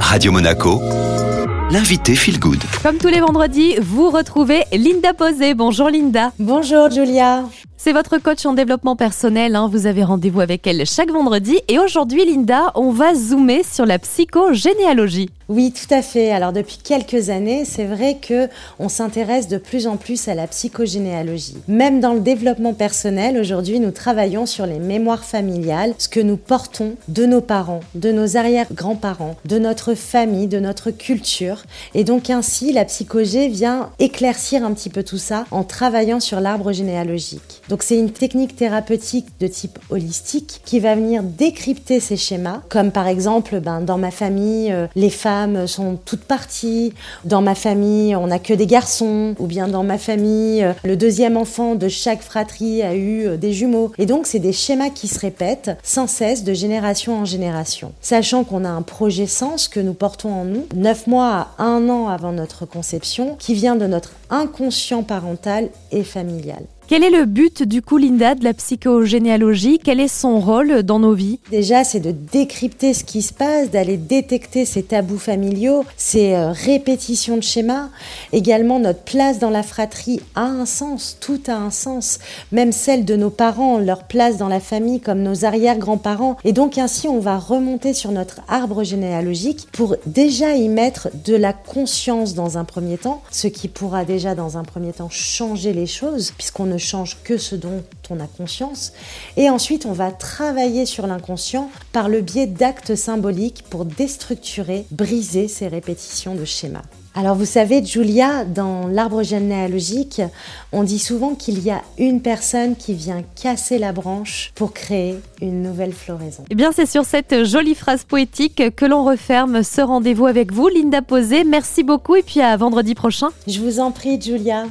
Radio Monaco, l'invité Feel Good. Comme tous les vendredis, vous retrouvez Linda Posé. Bonjour Linda. Bonjour Julia. C'est votre coach en développement personnel. hein. Vous avez rendez-vous avec elle chaque vendredi. Et aujourd'hui, Linda, on va zoomer sur la psychogénéalogie. Oui, tout à fait. Alors depuis quelques années, c'est vrai que on s'intéresse de plus en plus à la psychogénéalogie. Même dans le développement personnel, aujourd'hui, nous travaillons sur les mémoires familiales, ce que nous portons de nos parents, de nos arrière-grands-parents, de notre famille, de notre culture. Et donc ainsi, la psychogé vient éclaircir un petit peu tout ça en travaillant sur l'arbre généalogique. Donc c'est une technique thérapeutique de type holistique qui va venir décrypter ces schémas, comme par exemple, ben, dans ma famille, euh, les femmes sont toutes parties. Dans ma famille, on n'a que des garçons. Ou bien dans ma famille, euh, le deuxième enfant de chaque fratrie a eu euh, des jumeaux. Et donc, c'est des schémas qui se répètent sans cesse de génération en génération. Sachant qu'on a un projet sens que nous portons en nous, neuf mois à un an avant notre conception, qui vient de notre inconscient parental et familial. Quel est le but du coup, Linda, de la psychogénéalogie? Quel est son rôle dans nos vies? Déjà, c'est de décrypter ce qui se passe, d'aller détecter ces tabous familiaux, ces euh, répétitions de schémas. Également, notre place dans la fratrie a un sens, tout a un sens. Même celle de nos parents, leur place dans la famille, comme nos arrière-grands-parents. Et donc, ainsi, on va remonter sur notre arbre généalogique pour déjà y mettre de la conscience dans un premier temps, ce qui pourra déjà dans un premier temps changer les choses, puisqu'on ne change que ce dont on a conscience. Et ensuite, on va travailler sur l'inconscient par le biais d'actes symboliques pour déstructurer, briser ces répétitions de schémas. Alors vous savez, Julia, dans l'arbre généalogique, on dit souvent qu'il y a une personne qui vient casser la branche pour créer une nouvelle floraison. Eh bien, c'est sur cette jolie phrase poétique que l'on referme ce rendez-vous avec vous, Linda Posé. Merci beaucoup et puis à vendredi prochain. Je vous en prie, Julia.